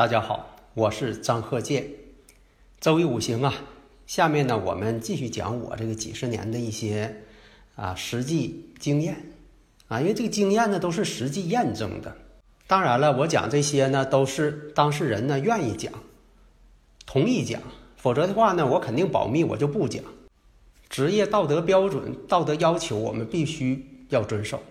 大家好，我是张鹤剑。周易五行啊，下面呢我们继续讲我这个几十年的一些啊实际经验啊，因为这个经验呢都是实际验证的。当然了，我讲这些呢都是当事人呢愿意讲，同意讲，否则的话呢我肯定保密，我就不讲。职业道德标准、道德要求，我们必须要遵守。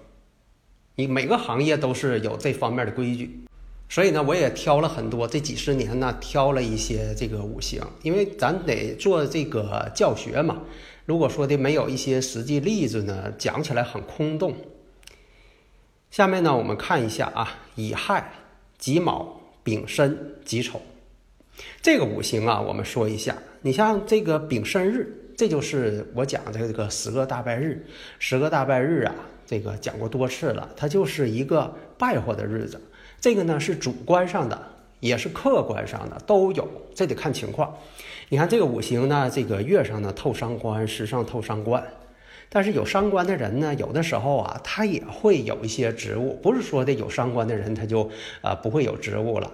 你每个行业都是有这方面的规矩。所以呢，我也挑了很多，这几十年呢，挑了一些这个五行，因为咱得做这个教学嘛。如果说的没有一些实际例子呢，讲起来很空洞。下面呢，我们看一下啊，乙亥、己卯、丙申、己丑，这个五行啊，我们说一下。你像这个丙申日，这就是我讲的这个十个大拜日。十个大拜日啊，这个讲过多次了，它就是一个败坏的日子。这个呢是主观上的，也是客观上的，都有，这得看情况。你看这个五行呢，这个月上呢透伤官，时上透伤官，但是有伤官的人呢，有的时候啊，他也会有一些职务，不是说的有伤官的人他就啊不会有职务了。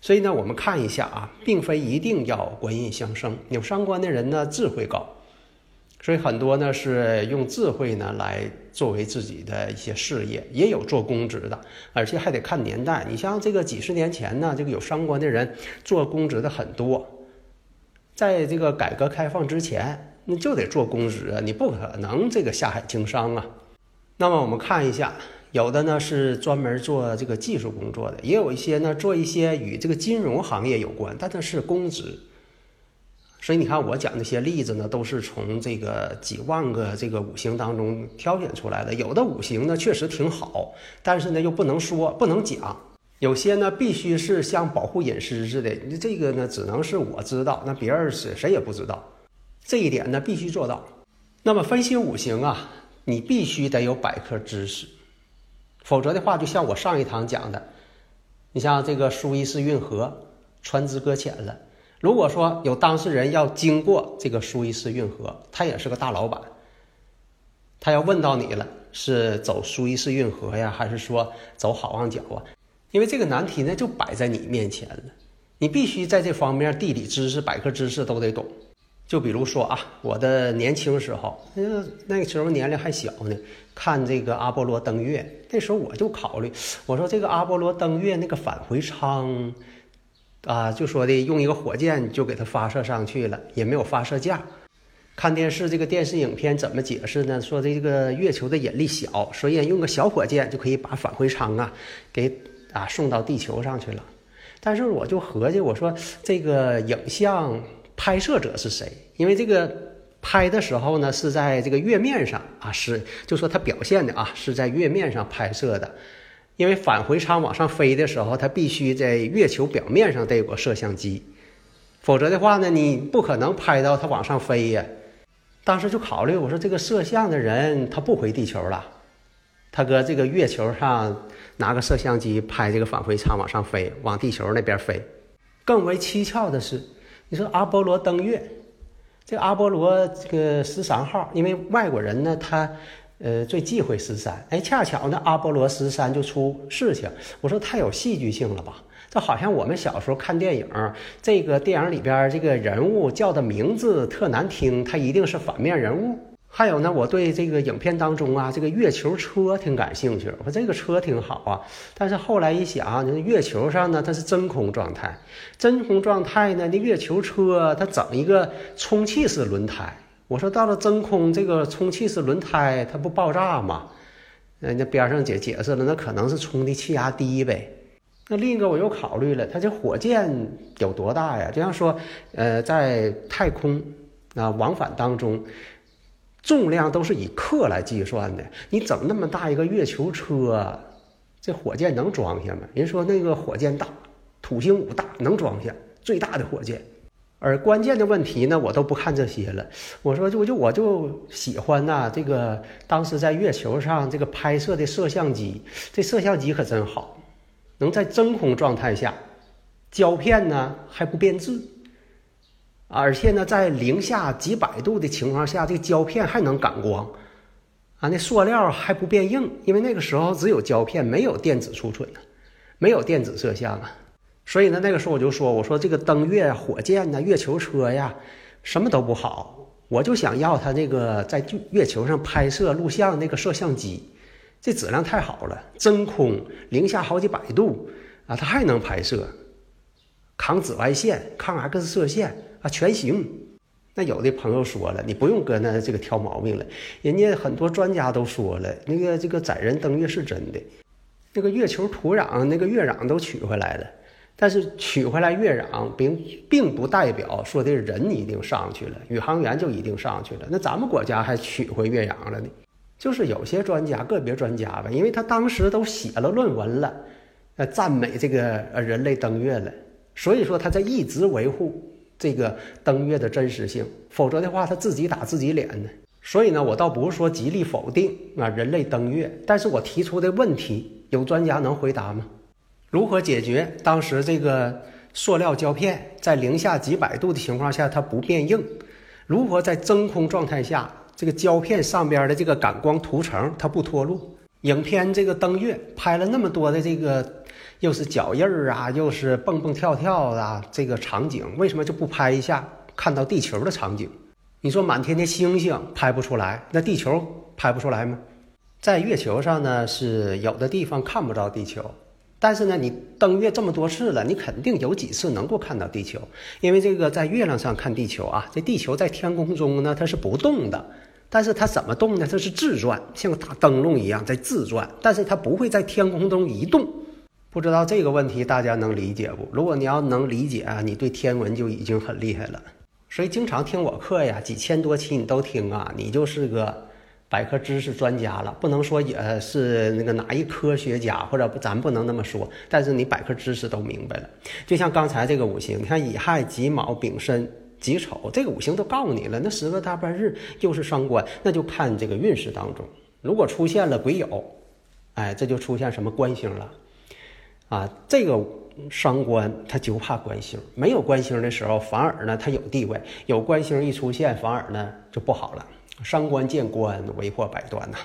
所以呢，我们看一下啊，并非一定要官印相生，有伤官的人呢智慧高。所以很多呢是用智慧呢来作为自己的一些事业，也有做公职的，而且还得看年代。你像这个几十年前呢，这个有伤官的人做公职的很多，在这个改革开放之前，你就得做公职，你不可能这个下海经商啊。那么我们看一下，有的呢是专门做这个技术工作的，也有一些呢做一些与这个金融行业有关，但它是公职。所以你看，我讲那些例子呢，都是从这个几万个这个五行当中挑选出来的。有的五行呢确实挺好，但是呢又不能说、不能讲。有些呢必须是像保护隐私似的，你这个呢只能是我知道，那别人是谁也不知道。这一点呢必须做到。那么分析五行啊，你必须得有百科知识，否则的话，就像我上一堂讲的，你像这个苏伊士运河船只搁浅了。如果说有当事人要经过这个苏伊士运河，他也是个大老板，他要问到你了，是走苏伊士运河呀，还是说走好望角啊？因为这个难题呢就摆在你面前了，你必须在这方面地理知识、百科知识都得懂。就比如说啊，我的年轻时候，那那个时候年龄还小呢，看这个阿波罗登月，那时候我就考虑，我说这个阿波罗登月那个返回舱。啊，就说的用一个火箭就给它发射上去了，也没有发射架。看电视这个电视影片怎么解释呢？说这个月球的引力小，所以用个小火箭就可以把返回舱啊给啊送到地球上去了。但是我就合计，我说这个影像拍摄者是谁？因为这个拍的时候呢是在这个月面上啊，是就说它表现的啊是在月面上拍摄的。因为返回舱往上飞的时候，它必须在月球表面上得有个摄像机，否则的话呢，你不可能拍到它往上飞呀。当时就考虑，我说这个摄像的人他不回地球了，他搁这个月球上拿个摄像机拍这个返回舱往上飞，往地球那边飞。更为蹊跷的是，你说阿波罗登月，这个阿波罗这个十三号，因为外国人呢他。呃，最忌讳十三，哎，恰巧呢，阿波罗十三就出事情。我说太有戏剧性了吧？这好像我们小时候看电影，这个电影里边这个人物叫的名字特难听，他一定是反面人物。还有呢，我对这个影片当中啊，这个月球车挺感兴趣。我说这个车挺好啊，但是后来一想，这月球上呢它是真空状态，真空状态呢，那月球车它整一个充气式轮胎。我说到了真空，这个充气式轮胎它不爆炸吗？人家边上解解释了，那可能是充的气压低呗。那另一个我又考虑了，它这火箭有多大呀？就像说，呃，在太空啊往返当中，重量都是以克来计算的。你整那么大一个月球车，这火箭能装下吗？人说那个火箭大，土星五大能装下最大的火箭。而关键的问题呢，我都不看这些了。我说就就我就喜欢呐，这个当时在月球上这个拍摄的摄像机，这摄像机可真好。能在真空状态下，胶片呢还不变质，而且呢在零下几百度的情况下，这个胶片还能感光，啊，那塑料还不变硬，因为那个时候只有胶片，没有电子储存呢，没有电子摄像啊，所以呢那个时候我就说，我说这个登月火箭呢，月球车呀，什么都不好，我就想要它那个在月球上拍摄录像那个摄像机。这质量太好了，真空，零下好几百度啊，它还能拍摄，抗紫外线、抗 X 射线啊，全行。那有的朋友说了，你不用搁那这个挑毛病了，人家很多专家都说了，那个这个载人登月是真的，那个月球土壤那个月壤都取回来了，但是取回来月壤并并不代表说的人一定上去了，宇航员就一定上去了。那咱们国家还取回月壤了呢。就是有些专家，个别专家吧，因为他当时都写了论文了，呃，赞美这个呃人类登月了，所以说他在一直维护这个登月的真实性，否则的话他自己打自己脸呢。所以呢，我倒不是说极力否定啊人类登月，但是我提出的问题，有专家能回答吗？如何解决当时这个塑料胶片在零下几百度的情况下它不变硬？如何在真空状态下？这个胶片上边的这个感光涂层它不脱落。影片这个登月拍了那么多的这个，又是脚印儿啊，又是蹦蹦跳跳啊，这个场景为什么就不拍一下看到地球的场景？你说满天的星星拍不出来，那地球拍不出来吗？在月球上呢，是有的地方看不着地球。但是呢，你登月这么多次了，你肯定有几次能够看到地球，因为这个在月亮上看地球啊，这地球在天空中呢，它是不动的，但是它怎么动呢？它是自转，像个大灯笼一样在自转，但是它不会在天空中移动。不知道这个问题大家能理解不？如果你要能理解啊，你对天文就已经很厉害了。所以经常听我课呀，几千多期你都听啊，你就是个。百科知识专家了，不能说也是那个哪一科学家，或者咱不能那么说。但是你百科知识都明白了，就像刚才这个五行，你看乙亥己卯丙申己丑，这个五行都告诉你了。那十个大半日又是伤官，那就看这个运势当中，如果出现了癸酉，哎，这就出现什么官星了啊？这个伤官他就怕官星，没有官星的时候，反而呢他有地位；有官星一出现，反而呢就不好了。伤官见官，为祸百端呐。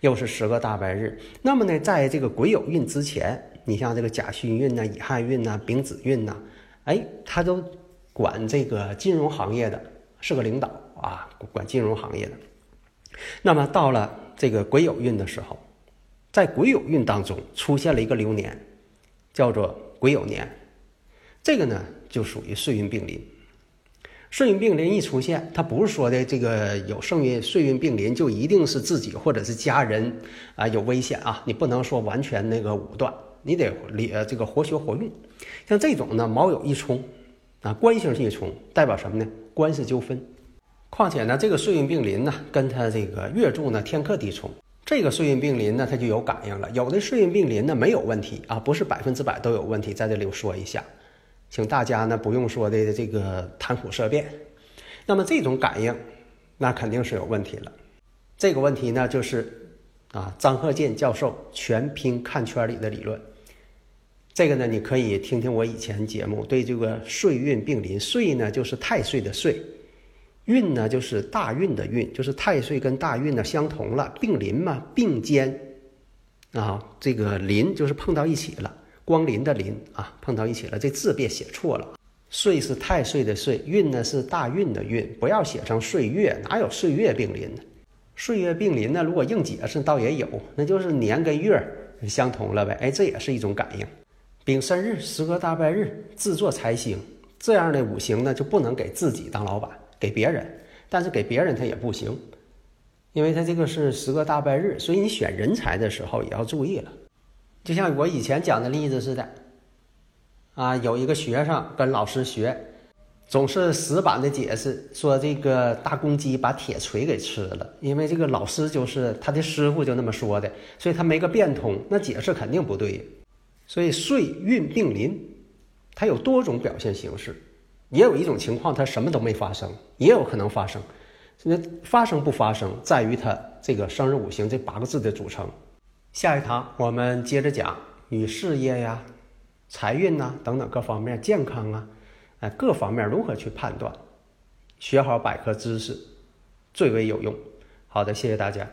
又是十个大白日，那么呢，在这个癸酉运之前，你像这个甲戌运呐、乙亥运呐、丙子运呐，哎，他都管这个金融行业的，是个领导啊，管金融行业的。那么到了这个癸酉运的时候，在癸酉运当中出现了一个流年，叫做癸酉年，这个呢就属于岁运并临。岁运病临一出现，他不是说的这个有盛运岁运病临就一定是自己或者是家人啊有危险啊，你不能说完全那个武断，你得理这个活学活用。像这种呢，卯酉一冲啊，官星一冲，代表什么呢？官司纠纷。况且呢，这个岁运病临呢，跟他这个月柱呢天克地冲，这个岁运病临呢，他就有感应了。有的岁运病临呢没有问题啊，不是百分之百都有问题，在这里我说一下。请大家呢不用说的这个谈虎色变，那么这种感应，那肯定是有问题了。这个问题呢就是啊张鹤健教授全拼看圈里的理论。这个呢你可以听听我以前节目，对这个岁运并临，岁呢就是太岁的岁，运呢就是大运的运，就是太岁跟大运呢相同了，并临嘛并肩啊，这个临就是碰到一起了。光临的临啊，碰到一起了，这字别写错了。岁是太岁的岁，运呢是大运的运，不要写成岁月，哪有岁月并临呢？岁月并临呢，如果硬解释倒也有，那就是年跟月相同了呗。哎，这也是一种感应。丙申日，十个大拜日，自作财星，这样的五行呢就不能给自己当老板，给别人，但是给别人他也不行，因为他这个是十个大拜日，所以你选人才的时候也要注意了。就像我以前讲的例子似的，啊，有一个学生跟老师学，总是死板的解释说这个大公鸡把铁锤给吃了，因为这个老师就是他的师傅就那么说的，所以他没个变通，那解释肯定不对。所以岁运并临，它有多种表现形式，也有一种情况它什么都没发生，也有可能发生。那发生不发生，在于它这个生日五行这八个字的组成。下一堂我们接着讲与事业呀。财运呐，等等各方面，健康啊，哎，各方面如何去判断？学好百科知识最为有用。好的，谢谢大家。